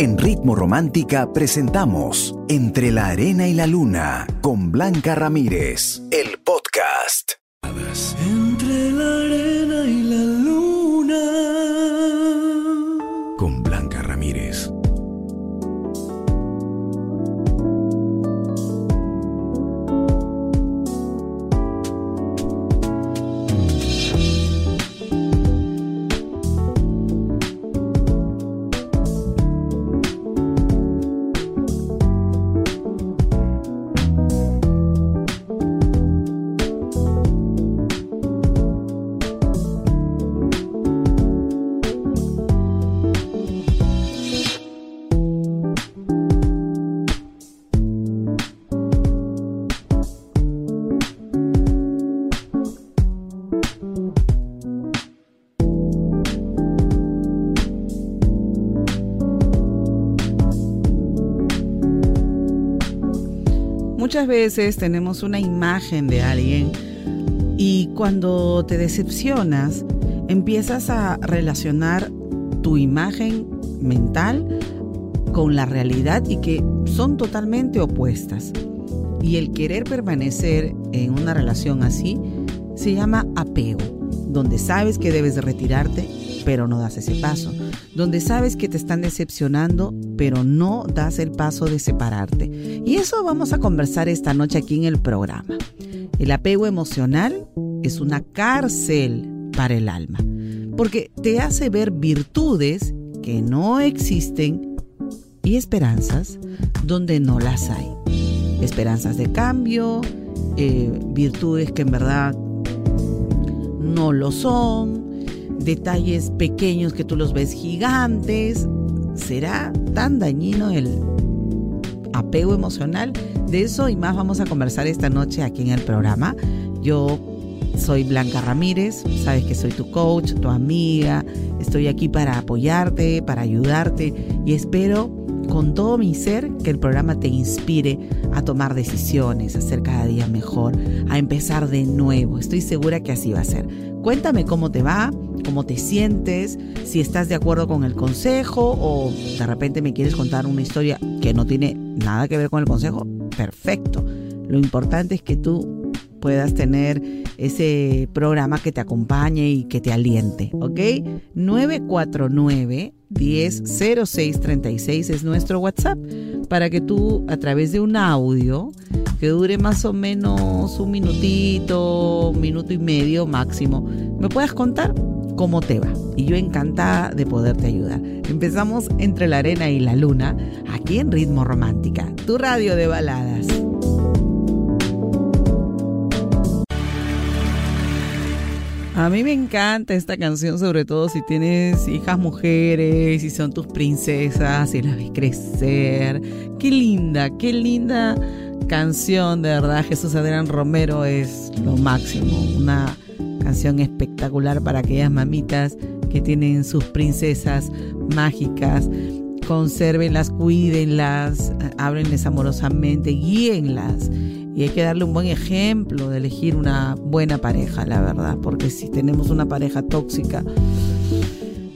En Ritmo Romántica presentamos Entre la Arena y la Luna con Blanca Ramírez, el podcast. Veces tenemos una imagen de alguien y cuando te decepcionas empiezas a relacionar tu imagen mental con la realidad y que son totalmente opuestas. Y el querer permanecer en una relación así se llama apego, donde sabes que debes de retirarte, pero no das ese paso, donde sabes que te están decepcionando, pero no das el paso de separarte. Y eso vamos a conversar esta noche aquí en el programa. El apego emocional es una cárcel para el alma, porque te hace ver virtudes que no existen y esperanzas donde no las hay. Esperanzas de cambio, eh, virtudes que en verdad no lo son, detalles pequeños que tú los ves gigantes. ¿Será tan dañino el apego emocional? De eso y más vamos a conversar esta noche aquí en el programa. Yo soy Blanca Ramírez, sabes que soy tu coach, tu amiga. Estoy aquí para apoyarte, para ayudarte y espero con todo mi ser que el programa te inspire a tomar decisiones, a ser cada día mejor, a empezar de nuevo. Estoy segura que así va a ser. Cuéntame cómo te va, cómo te sientes, si estás de acuerdo con el consejo o de repente me quieres contar una historia que no tiene nada que ver con el consejo. Perfecto. Lo importante es que tú puedas tener ese programa que te acompañe y que te aliente, ¿ok? 949 100636 es nuestro WhatsApp para que tú a través de un audio que dure más o menos un minutito, un minuto y medio máximo, me puedas contar cómo te va. Y yo encantada de poderte ayudar. Empezamos entre la arena y la luna, aquí en Ritmo Romántica, tu radio de baladas. A mí me encanta esta canción, sobre todo si tienes hijas mujeres, si son tus princesas, si las ves crecer. Qué linda, qué linda canción, de verdad. Jesús Adrián Romero es lo máximo. Una canción espectacular para aquellas mamitas que tienen sus princesas mágicas. Consérvenlas, cuídenlas, ábrenles amorosamente, guíenlas y hay que darle un buen ejemplo de elegir una buena pareja, la verdad, porque si tenemos una pareja tóxica,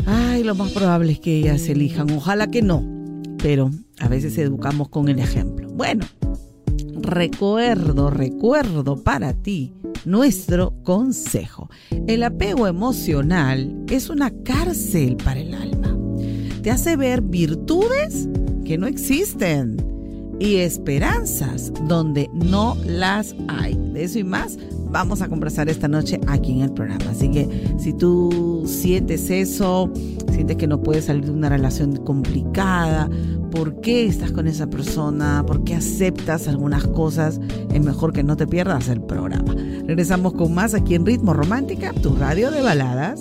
ay, lo más probable es que ellas elijan, ojalá que no, pero a veces educamos con el ejemplo. Bueno, recuerdo, recuerdo para ti nuestro consejo. El apego emocional es una cárcel para el alma. Te hace ver virtudes que no existen y esperanzas donde no las hay. De eso y más vamos a conversar esta noche aquí en el programa. Así que si tú sientes eso, sientes que no puedes salir de una relación complicada, ¿por qué estás con esa persona? ¿Por qué aceptas algunas cosas? Es mejor que no te pierdas el programa. Regresamos con más aquí en Ritmo Romántica, tu radio de baladas.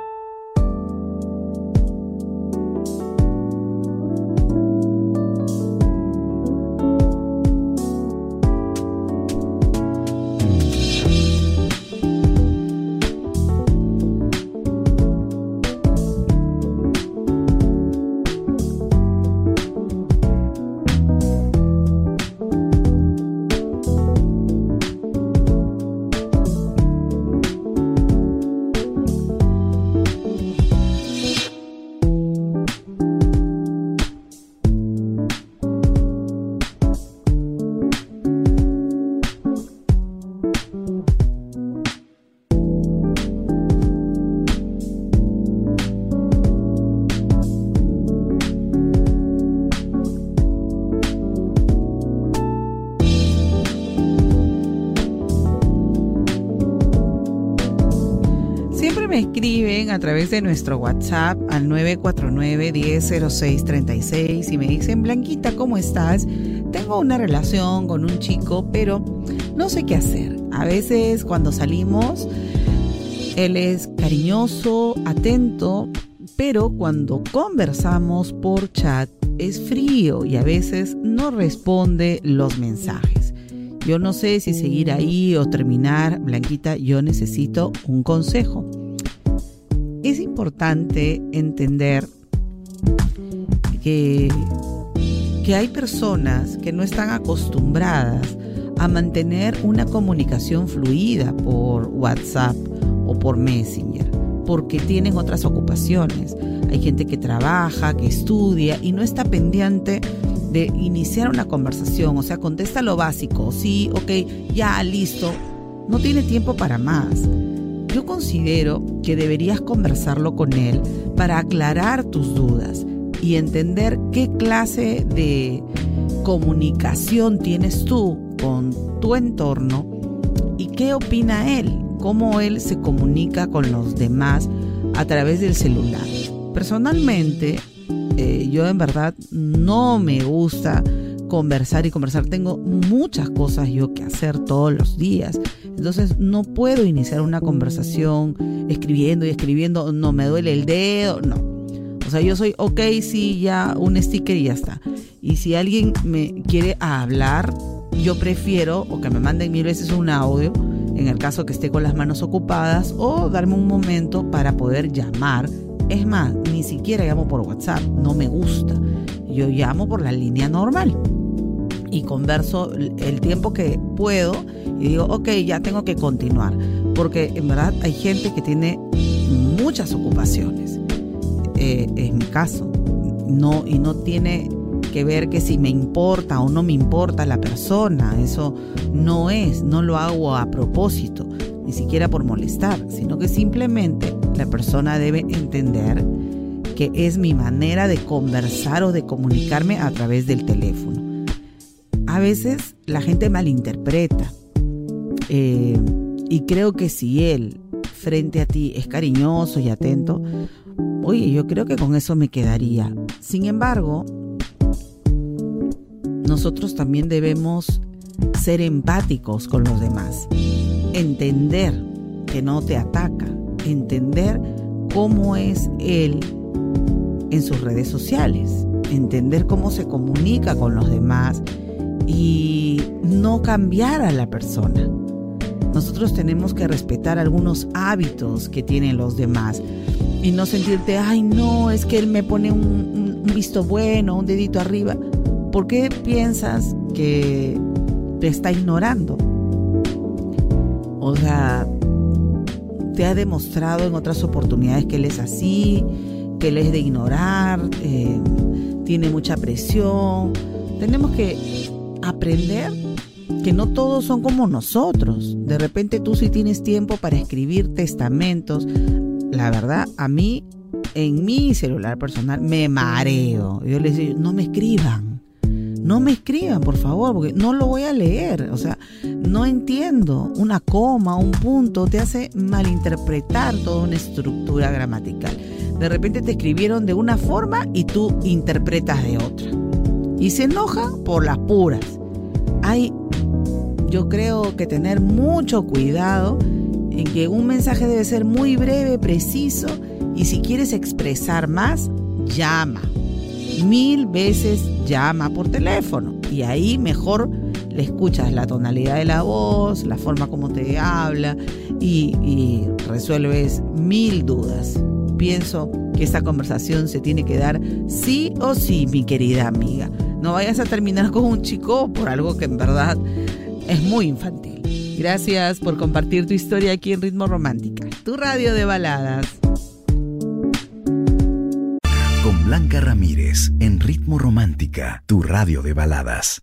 Través de nuestro WhatsApp al 949-100636 y me dicen, Blanquita, ¿cómo estás? Tengo una relación con un chico, pero no sé qué hacer. A veces cuando salimos, él es cariñoso, atento, pero cuando conversamos por chat es frío y a veces no responde los mensajes. Yo no sé si seguir ahí o terminar, Blanquita, yo necesito un consejo. Importante entender que, que hay personas que no están acostumbradas a mantener una comunicación fluida por WhatsApp o por Messenger, porque tienen otras ocupaciones. Hay gente que trabaja, que estudia y no está pendiente de iniciar una conversación, o sea, contesta lo básico, sí, ok, ya, listo, no tiene tiempo para más. Yo considero que deberías conversarlo con él para aclarar tus dudas y entender qué clase de comunicación tienes tú con tu entorno y qué opina él, cómo él se comunica con los demás a través del celular. Personalmente, eh, yo en verdad no me gusta conversar y conversar. Tengo muchas cosas yo que hacer todos los días. Entonces no puedo iniciar una conversación escribiendo y escribiendo. No me duele el dedo. No. O sea, yo soy, ok, sí, ya un sticker y ya está. Y si alguien me quiere hablar, yo prefiero o que me manden mil veces un audio en el caso que esté con las manos ocupadas o darme un momento para poder llamar es más, ni siquiera llamo por WhatsApp, no me gusta. Yo llamo por la línea normal y converso el tiempo que puedo y digo, ok, ya tengo que continuar. Porque en verdad hay gente que tiene muchas ocupaciones. Eh, es mi caso. No, y no tiene que ver que si me importa o no me importa la persona. Eso no es, no lo hago a propósito, ni siquiera por molestar, sino que simplemente la persona debe entender que es mi manera de conversar o de comunicarme a través del teléfono. A veces la gente malinterpreta eh, y creo que si él frente a ti es cariñoso y atento, oye, yo creo que con eso me quedaría. Sin embargo, nosotros también debemos ser empáticos con los demás, entender que no te ataca, entender cómo es él en sus redes sociales, entender cómo se comunica con los demás y no cambiar a la persona. Nosotros tenemos que respetar algunos hábitos que tienen los demás y no sentirte, ay no, es que él me pone un, visto bueno, un dedito arriba. ¿Por qué piensas que te está ignorando? O sea, te ha demostrado en otras oportunidades que él es así, que él es de ignorar, eh, tiene mucha presión. Tenemos que aprender que no todos son como nosotros. De repente tú sí tienes tiempo para escribir testamentos. La verdad, a mí, en mi celular personal, me mareo. Yo les digo, no me escriban no me escriban, por favor, porque no lo voy a leer. O sea, no entiendo. Una coma, un punto, te hace malinterpretar toda una estructura gramatical. De repente te escribieron de una forma y tú interpretas de otra. Y se enojan por las puras. Hay, yo creo que tener mucho cuidado en que un mensaje debe ser muy breve, preciso, y si quieres expresar más, llama mil veces llama por teléfono y ahí mejor le escuchas la tonalidad de la voz, la forma como te habla y, resuelves mil dudas. Pienso que esta conversación se tiene que dar sí o sí, mi querida amiga. No vayas a terminar con un chico por algo que en verdad es muy infantil. Gracias por compartir tu historia aquí en Ritmo Romántica, tu radio de baladas. Blanca Ramírez en Ritmo Romántica, tu radio de baladas.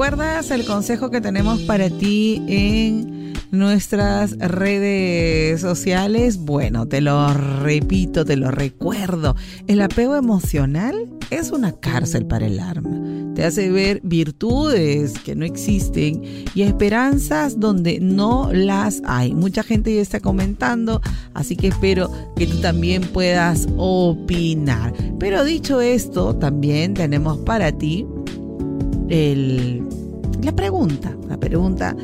¿Recuerdas el consejo que tenemos para ti en nuestras redes sociales? Bueno, te lo repito, te lo recuerdo. El apego emocional es una cárcel para el alma. Te hace ver virtudes que no existen y esperanzas donde no las hay. Mucha gente ya está comentando, así que espero que tú también puedas opinar. Pero dicho esto, también tenemos para ti el, la pregunta, la pregunta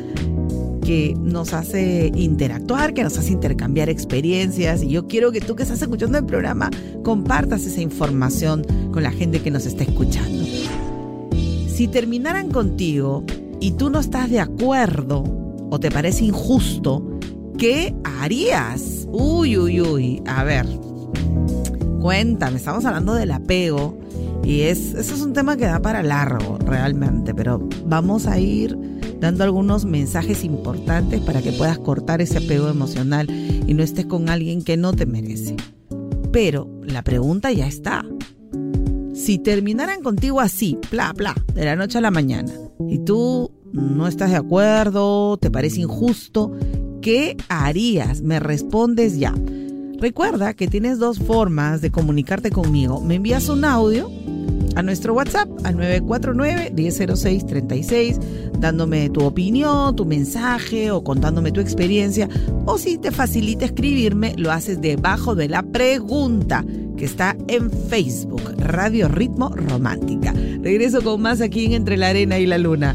que nos hace interactuar, que nos hace intercambiar experiencias. Y yo quiero que tú que estás escuchando el programa compartas esa información con la gente que nos está escuchando. Si terminaran contigo y tú no estás de acuerdo o te parece injusto, ¿qué harías? Uy, uy, uy. A ver, cuéntame, estamos hablando del apego y es, eso es un tema que da para largo realmente, pero vamos a ir dando algunos mensajes importantes para que puedas cortar ese apego emocional y no estés con alguien que no te merece. Pero la pregunta ya está. Si terminaran contigo así, bla, bla, de la noche a la mañana, y tú no estás de acuerdo, te parece injusto, ¿qué harías? Me respondes ya. Recuerda que tienes dos formas de comunicarte conmigo. Me envías un audio a nuestro WhatsApp al 949-1006-36, dándome tu opinión, tu mensaje o contándome tu experiencia. O si te facilita escribirme, lo haces debajo de la pregunta que está en Facebook, Radio Ritmo Romántica. Regreso con más aquí en Entre la Arena y la Luna.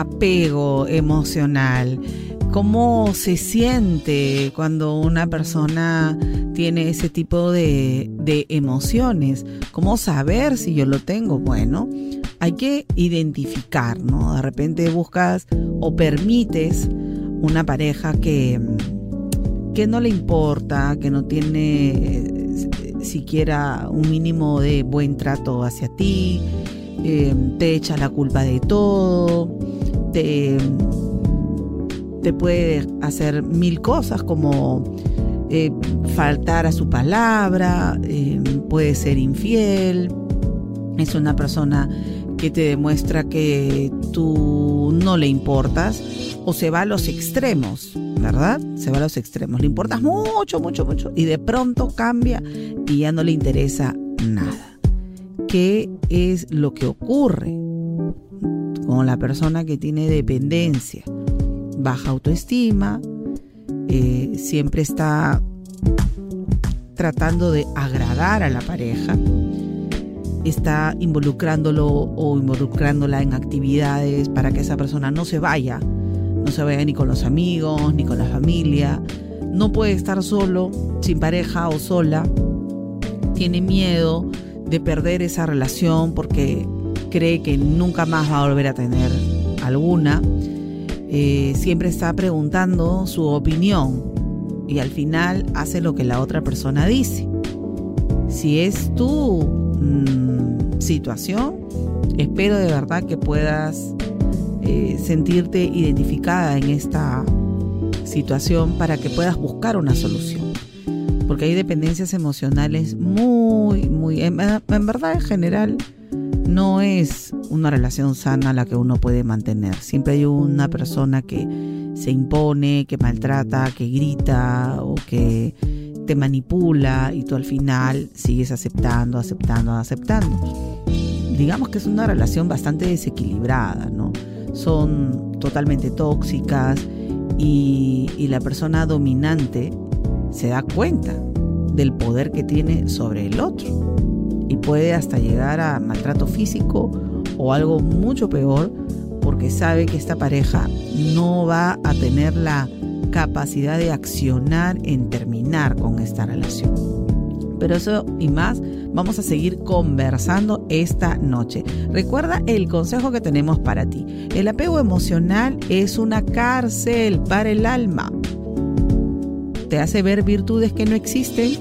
Apego emocional? ¿Cómo se siente cuando una persona tiene ese tipo de, emociones? ¿Cómo saber si yo lo tengo? Bueno, hay que identificar, ¿no? De repente buscas o permites una pareja que, que no le importa, que no tiene eh, siquiera un mínimo de buen trato hacia ti, eh, te echa la culpa de todo, te, puede hacer mil cosas como eh, faltar a su palabra, eh, puede ser infiel, es una persona que te demuestra que tú no le importas o se va a los extremos, ¿verdad? Se va a los extremos, le importas mucho, mucho, mucho y de pronto cambia y ya no le interesa nada. Qué es lo que ocurre con la persona que tiene dependencia. Baja autoestima, eh, siempre está tratando de agradar a la pareja, está involucrándolo o involucrándola en actividades para que esa persona no se vaya, no se vaya ni con los amigos, ni con la familia, no puede estar solo, sin pareja o sola, tiene miedo de perder esa relación porque cree que nunca más va a volver a tener alguna. Eh, siempre está preguntando su opinión y al final hace lo que la otra persona dice. Si es tu mm, situación, espero de verdad que puedas eh, sentirte identificada en esta situación para que puedas buscar una solución porque hay dependencias emocionales muy, muy, en, verdad en general no es una relación sana la que uno puede mantener. Siempre hay una persona que se impone, que maltrata, que grita o que te manipula y tú al final sigues aceptando, aceptando, aceptando. Digamos que es una relación bastante desequilibrada, ¿no? Son totalmente tóxicas y, y la persona dominante se da cuenta del poder que tiene sobre el otro y puede hasta llegar a maltrato físico o algo mucho peor porque sabe que esta pareja no va a tener la capacidad de accionar en terminar con esta relación. Pero eso y más vamos a seguir conversando esta noche. Recuerda el consejo que tenemos para ti. El apego emocional es una cárcel para el alma. Te hace ver virtudes que no existen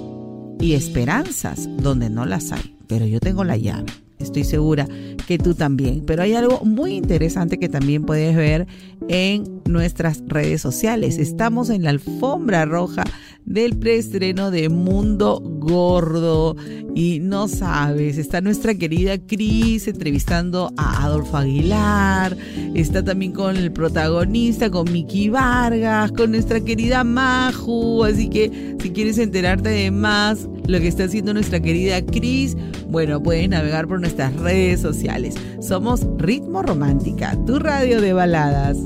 y esperanzas donde no las hay. Pero yo tengo la llave. Estoy segura que tú también. Pero hay algo muy interesante que también puedes ver en nuestras redes sociales. Estamos en la alfombra roja del preestreno de Mundo Gordo. Y no sabes, está nuestra querida Cris entrevistando a Adolfo Aguilar. Está también con el protagonista, con Miki Vargas, con nuestra querida Maju. Así que si quieres enterarte de más lo que está haciendo nuestra querida Cris, bueno, puedes navegar por nuestras redes sociales. Somos Ritmo Romántica, tu radio de baladas.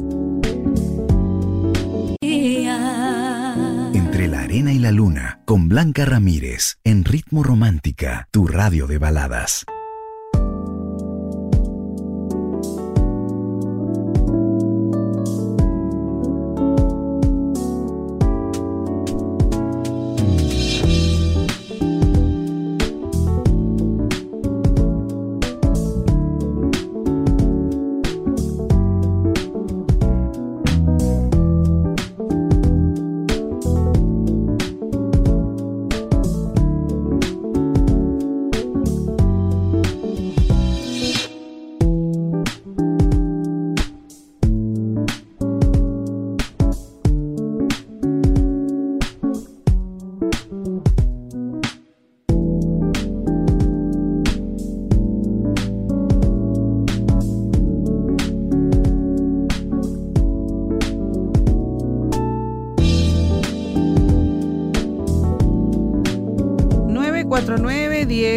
Entre la arena y la luna, con Blanca Ramírez, en Ritmo Romántica, tu radio de baladas.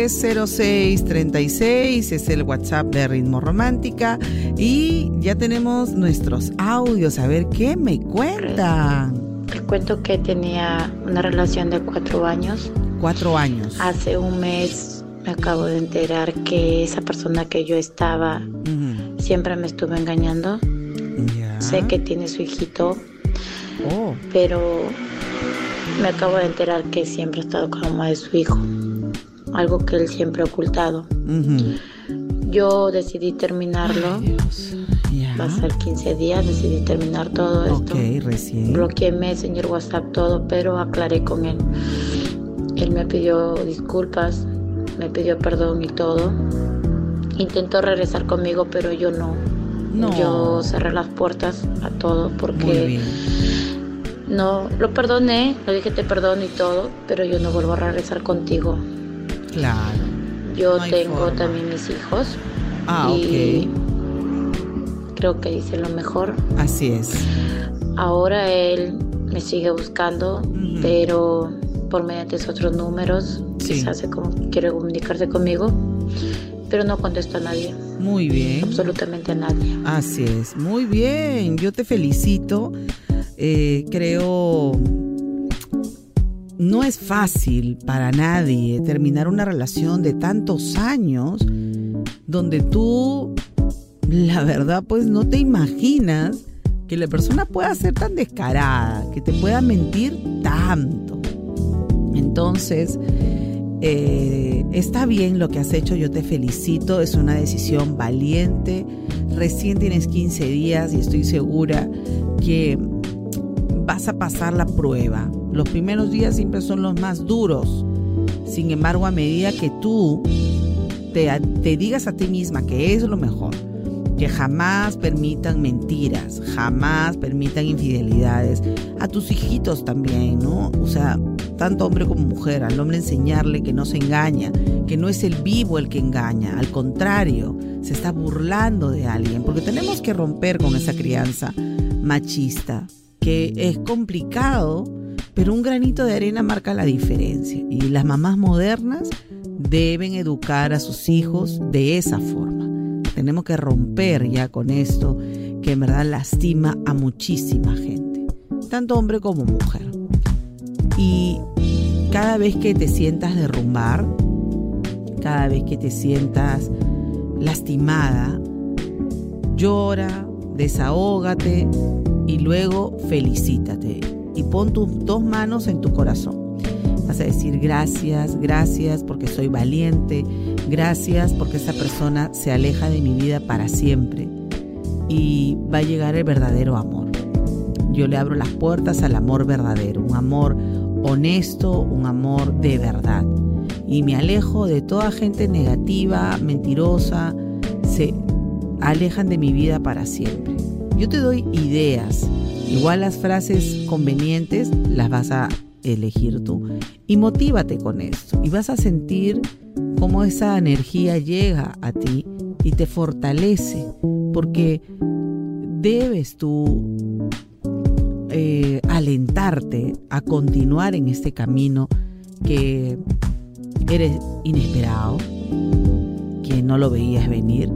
0636 es el WhatsApp de Ritmo Romántica y ya tenemos nuestros audios. A ver qué me cuentan. Te cuento que tenía una relación de cuatro años. Cuatro años. Hace un mes me acabo de enterar que esa persona que yo estaba siempre me estuvo engañando. Sé que tiene su hijito, oh. pero me acabo de enterar que siempre ha estado con la mamá de su hijo algo que él siempre ha ocultado. Yo decidí terminarlo. Va a ser 15 días, decidí terminar todo esto. recién. Bloqueé Messenger, WhatsApp, todo, pero aclaré con él. Él me pidió disculpas, me pidió perdón y todo. Intentó regresar conmigo, pero yo no. no. Yo cerré las puertas a todo porque no lo perdoné, lo dije te perdono y todo, pero yo no vuelvo a regresar contigo. Claro. Yo tengo también mis hijos. Ah, y Creo que hice lo mejor. Así es. Ahora él me sigue buscando, pero por mediante otros números, sí. quizás hace como quiere comunicarse conmigo, pero no contesto a nadie. Muy bien. Absolutamente a nadie. Así es. Muy bien. Yo te felicito. Eh, creo no es fácil para nadie terminar una relación de tantos años donde tú, la verdad, pues no te imaginas que la persona pueda ser tan descarada, que te pueda mentir tanto. Entonces, eh, está bien lo que has hecho, yo te felicito, es una decisión valiente. Recién tienes 15 días y estoy segura que vas a pasar la prueba. Los primeros días siempre son los más duros. Sin embargo, a medida que tú te, digas a ti misma que es lo mejor, que jamás permitan mentiras, jamás permitan infidelidades, a tus hijitos también, ¿no? O sea, tanto hombre como mujer, al hombre enseñarle que no se engaña, que no es el vivo el que engaña, al contrario, se está burlando de alguien, porque tenemos que romper con esa crianza machista, que es complicado, pero un granito de arena marca la diferencia. Y las mamás modernas deben educar a sus hijos de esa forma. Tenemos que romper ya con esto que en verdad lastima a muchísima gente, tanto hombre como mujer. Y cada vez que te sientas derrumbar, cada vez que te sientas lastimada, llora, desahógate, y luego felicítate y pon tus dos manos en tu corazón. Vas a decir gracias, gracias porque soy valiente, gracias porque esta persona se aleja de mi vida para siempre y va a llegar el verdadero amor. Yo le abro las puertas al amor verdadero, un amor honesto, un amor de verdad. Y me alejo de toda gente negativa, mentirosa, se alejan de mi vida para siempre. Yo te doy ideas, igual las frases convenientes las vas a elegir tú. Y motívate con esto. Y vas a sentir cómo esa energía llega a ti y te fortalece. Porque debes tú eh, alentarte a continuar en este camino que eres inesperado, que no lo veías venir.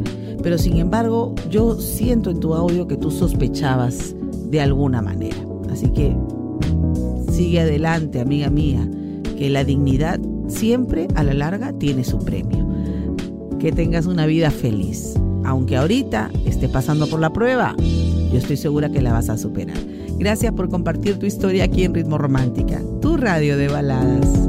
Pero sin embargo, yo siento en tu audio que tú sospechabas de alguna manera. Así que Sigue adelante, amiga mía, que la dignidad siempre a la larga tiene su premio. Que tengas una vida feliz. Aunque ahorita esté pasando por la prueba, yo estoy segura que la vas a superar. Gracias por compartir tu historia aquí en Ritmo Romántica, tu radio de baladas.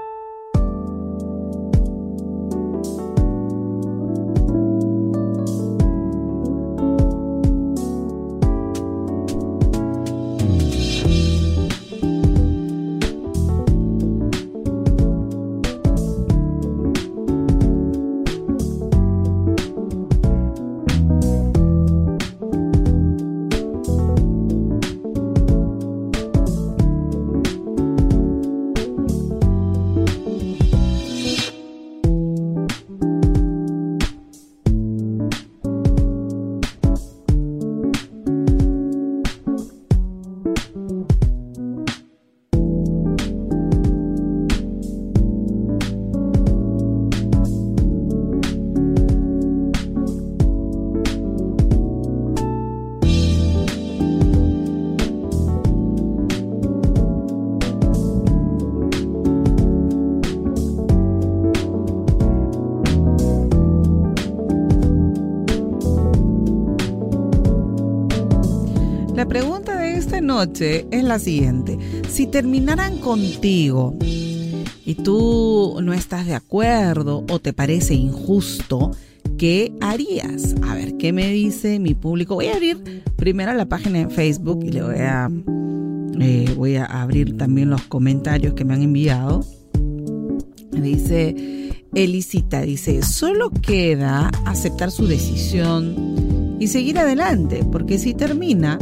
Es la siguiente. Si terminaran contigo y tú no estás de acuerdo o te parece injusto, ¿qué harías? A ver, ¿qué me dice mi público? Voy a abrir primero la página en Facebook y le voy a, eh, voy a abrir también los comentarios que me han enviado. Dice Elisita, dice, solo queda aceptar su decisión y seguir adelante, porque si termina,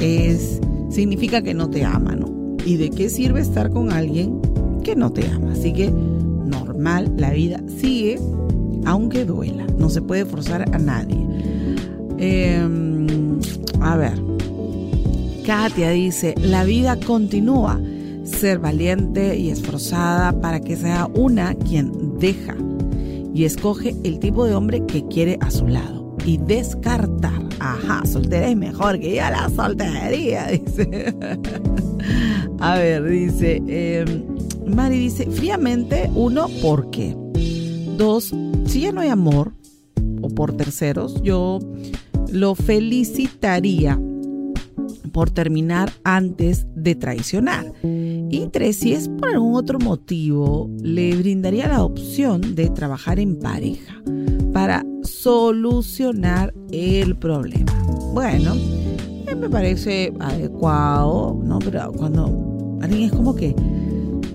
es significa que no te ama, ¿no? ¿Y de qué sirve estar con alguien que no te ama? Así que normal, la vida sigue, aunque duela. No se puede forzar a nadie. Em, a ver, Katia dice, la vida continúa. Ser valiente y esforzada para que sea una quien deja y escoge el tipo de hombre que quiere a su lado y descartar Ajá, soltera es mejor que ya la soltería, dice. A ver, dice, em, Mari dice, fríamente, uno, ¿por qué? Dos, si ya no hay amor, o por terceros, yo lo felicitaría por terminar antes de traicionar. Y tres, si es por algún otro motivo, le brindaría la opción de trabajar en pareja para solucionar el problema. Bueno, eh, me parece adecuado, ¿no? Pero cuando alguien es como que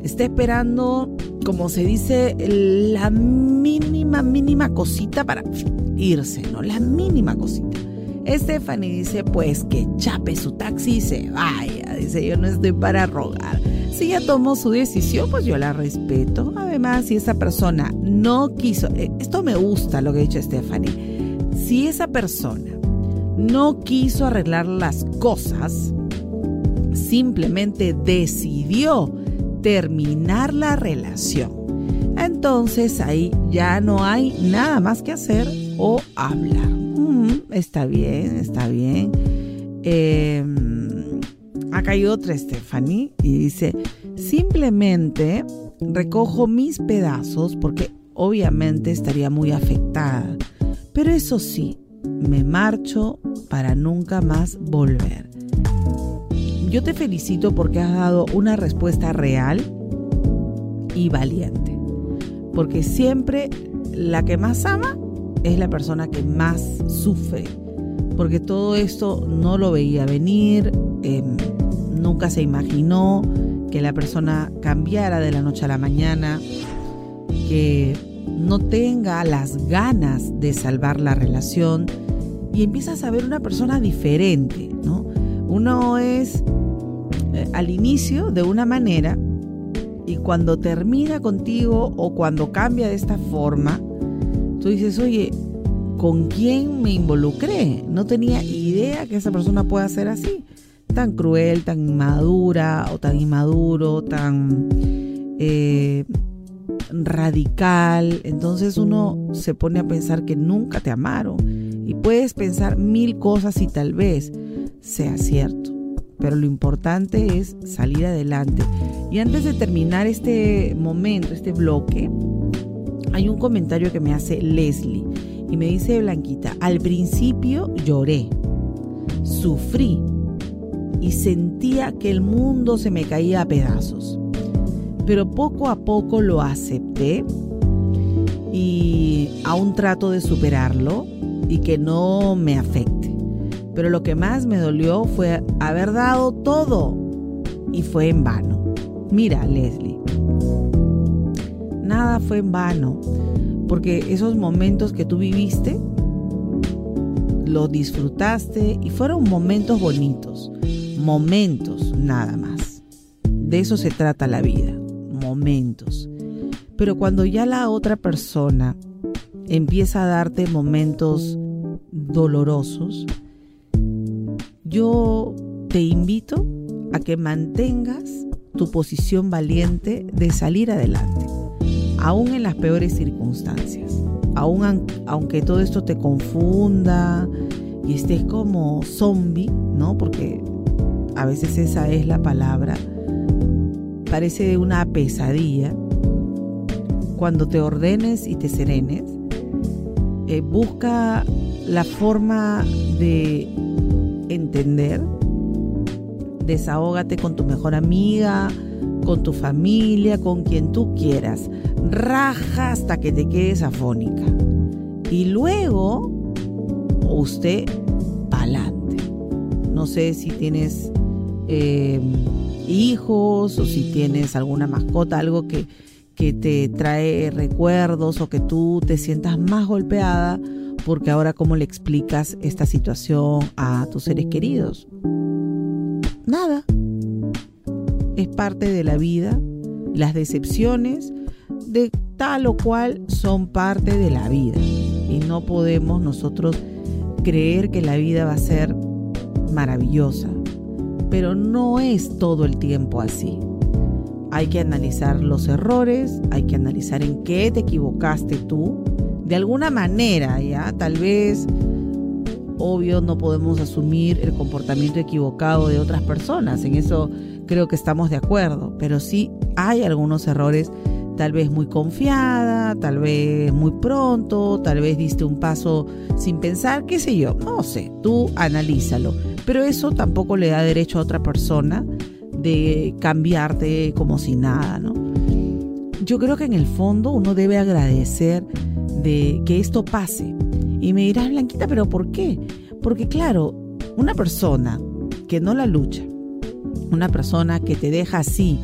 está esperando, como se dice, la mínima, mínima cosita para irse, ¿no? La mínima cosita. Stephanie dice, pues que chape su taxi y se vaya. Dice, yo no estoy para rogar. Si ya tomó su decisión, pues yo la respeto. Además, si esa persona no quiso, eh, esto me gusta lo que ha dicho Stephanie, si esa persona no quiso arreglar las cosas, simplemente decidió terminar la relación. Entonces ahí ya no hay nada más que hacer o hablar. Mm, está bien, está bien. Em, acá hay otra Stephanie y dice, simplemente recojo mis pedazos porque obviamente estaría muy afectada. Pero eso sí, me marcho para nunca más volver. Yo te felicito porque has dado una respuesta real y valiente. Porque siempre la que más ama es la persona que más sufre. Porque todo esto no lo veía venir, em, nunca se imaginó que la persona cambiara de la noche a la mañana, que no tenga las ganas de salvar la relación y empiezas a ver una persona diferente, ¿no? Uno es eh, al inicio de una manera y cuando termina contigo o cuando cambia de esta forma, tú dices, oye, ¿con quién me involucré? No tenía idea que esa persona pueda ser así, tan cruel, tan inmadura o tan inmaduro, tan eh, radical. Entonces uno se pone a pensar que nunca te amaron y puedes pensar mil cosas y tal vez sea cierto pero lo importante es salir adelante. Y antes de terminar este momento, este bloque, hay un comentario que me hace Leslie y me dice Blanquita, al principio lloré, sufrí y sentía que el mundo se me caía a pedazos, pero poco a poco lo acepté y aún trato de superarlo y que no me afecte. Pero lo que más me dolió fue haber dado todo y fue en vano. Mira, Leslie, nada fue en vano, porque esos momentos que tú viviste, los disfrutaste y fueron momentos bonitos, momentos nada más. De eso se trata la vida, momentos. Pero cuando ya la otra persona empieza a darte momentos dolorosos, yo te invito a que mantengas tu posición valiente de salir adelante, aún en las peores circunstancias, aún aunque todo esto te confunda y estés como zombie, ¿no? Porque a veces esa es la palabra, parece una pesadilla. Cuando te ordenes y te serenes, eh, busca la forma de entender, desahógate con tu mejor amiga, con tu familia, con quien tú quieras. Raja hasta que te quedes afónica. Y luego, usted, pa'lante. No sé si tienes eh, hijos o si tienes alguna mascota, algo que, que te trae recuerdos o que tú te sientas más golpeada porque ahora cómo le explicas esta situación a tus seres queridos. Nada. Es parte de la vida. Las decepciones de tal o cual son parte de la vida. Y no podemos nosotros creer que la vida va a ser maravillosa. Pero no es todo el tiempo así. Hay que analizar los errores, hay que analizar en qué te equivocaste tú de alguna manera, ¿ya? Tal vez, obvio, no podemos asumir el comportamiento equivocado de otras personas, en eso creo que estamos de acuerdo, pero sí hay algunos errores, tal vez muy confiada, tal vez muy pronto, tal vez diste un paso sin pensar, qué sé yo, no sé, tú analízalo, pero eso tampoco le da derecho a otra persona de cambiarte como si nada, ¿no? Yo creo que en el fondo uno debe agradecer de que esto pase. Y me dirás, Blanquita, pero ¿por qué? Porque claro, una persona que no la lucha, una persona que te deja así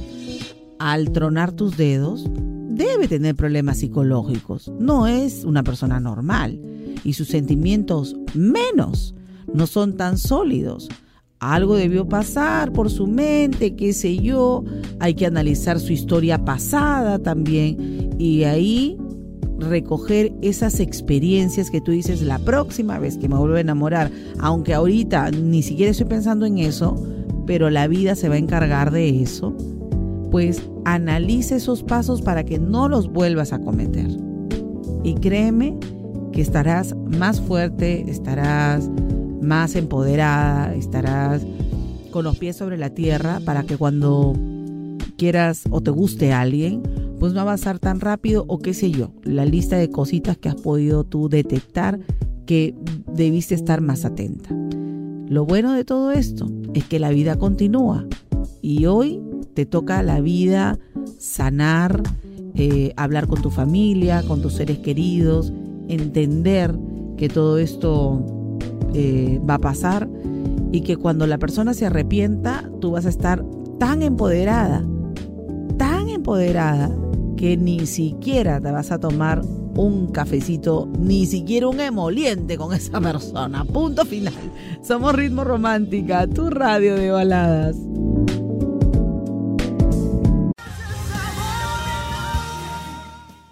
al tronar tus dedos, debe tener problemas psicológicos. No es una persona normal. Y sus sentimientos menos no son tan sólidos. Algo debió pasar por su mente, qué sé yo. Hay que analizar su historia pasada también. Y ahí recoger esas experiencias que tú dices la próxima vez que me vuelvo a enamorar, aunque ahorita ni siquiera estoy pensando en eso, pero la vida se va a encargar de eso, pues analice esos pasos para que no los vuelvas a cometer. Y créeme que estarás más fuerte, estarás más empoderada, estarás con los pies sobre la tierra para que cuando quieras o te guste alguien, pues no avanzar tan rápido o qué sé yo, la lista de cositas que has podido tú detectar que debiste estar más atenta. Lo bueno de todo esto es que la vida continúa y hoy te toca la vida sanar, eh, hablar con tu familia, con tus seres queridos, entender que todo esto eh, va a pasar y que cuando la persona se arrepienta, tú vas a estar tan empoderada, tan empoderada, que ni siquiera te vas a tomar un cafecito, ni siquiera un emoliente con esa persona. Punto final. Somos Ritmo Romántica, tu radio de baladas.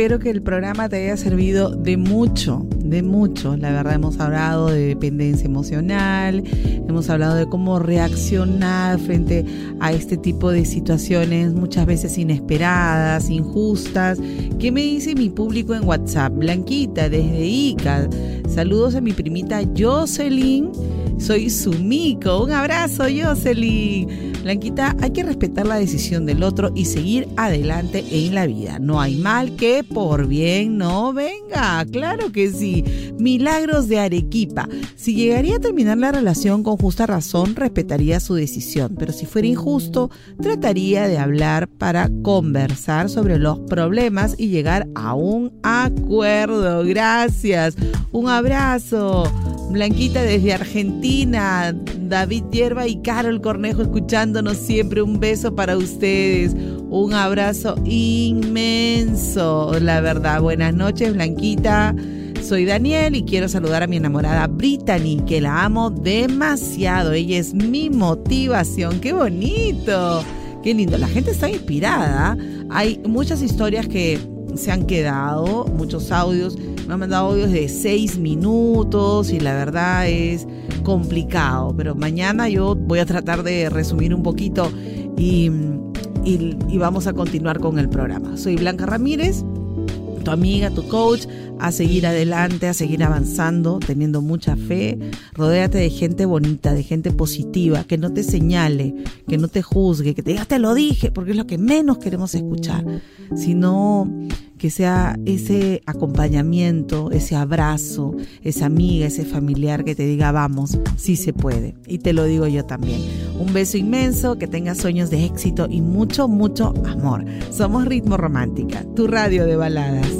Espero que el programa te haya servido de mucho, de mucho. La verdad hemos hablado de dependencia emocional, hemos hablado de cómo reaccionar frente a este tipo de situaciones muchas veces inesperadas, injustas. ¿Qué me dice mi público en WhatsApp? Blanquita, desde ICA. Saludos a mi primita Jocelyn. Soy Sumiko. Un abrazo, Jocelyn. Blanquita, hay que respetar la decisión del otro y seguir adelante en la vida. No hay mal que por bien no venga. Claro que sí. Milagros de Arequipa. Si llegaría a terminar la relación con justa razón, respetaría su decisión. Pero si fuera injusto, trataría de hablar para conversar sobre los problemas y llegar a un acuerdo. Gracias. Un abrazo. Blanquita desde Argentina, David Hierba y Carol Cornejo escuchándonos siempre. Un beso para ustedes, un abrazo inmenso, la verdad. Buenas noches, Blanquita. Soy Daniel y quiero saludar a mi enamorada Brittany, que la amo demasiado. Ella es mi motivación. ¡Qué bonito! ¡Qué lindo! La gente está inspirada. Hay muchas historias que se han quedado, muchos audios me han mandado audios de seis minutos y la verdad es complicado. Pero mañana yo voy a tratar de resumir un poquito y, y vamos a continuar con el programa. Soy Blanca Ramírez tu amiga, tu coach, a seguir adelante, a seguir avanzando, teniendo mucha fe. Rodéate de gente bonita, de gente positiva, que no te señale, que no te juzgue, que te diga, te lo dije, porque es lo que menos queremos escuchar, sino que sea ese acompañamiento, ese abrazo, esa amiga, ese familiar que te diga, vamos, sí se puede. Y te lo digo yo también. Un beso inmenso, que tengas sueños de éxito y mucho, mucho amor. Somos Ritmo Romántica, tu radio de baladas.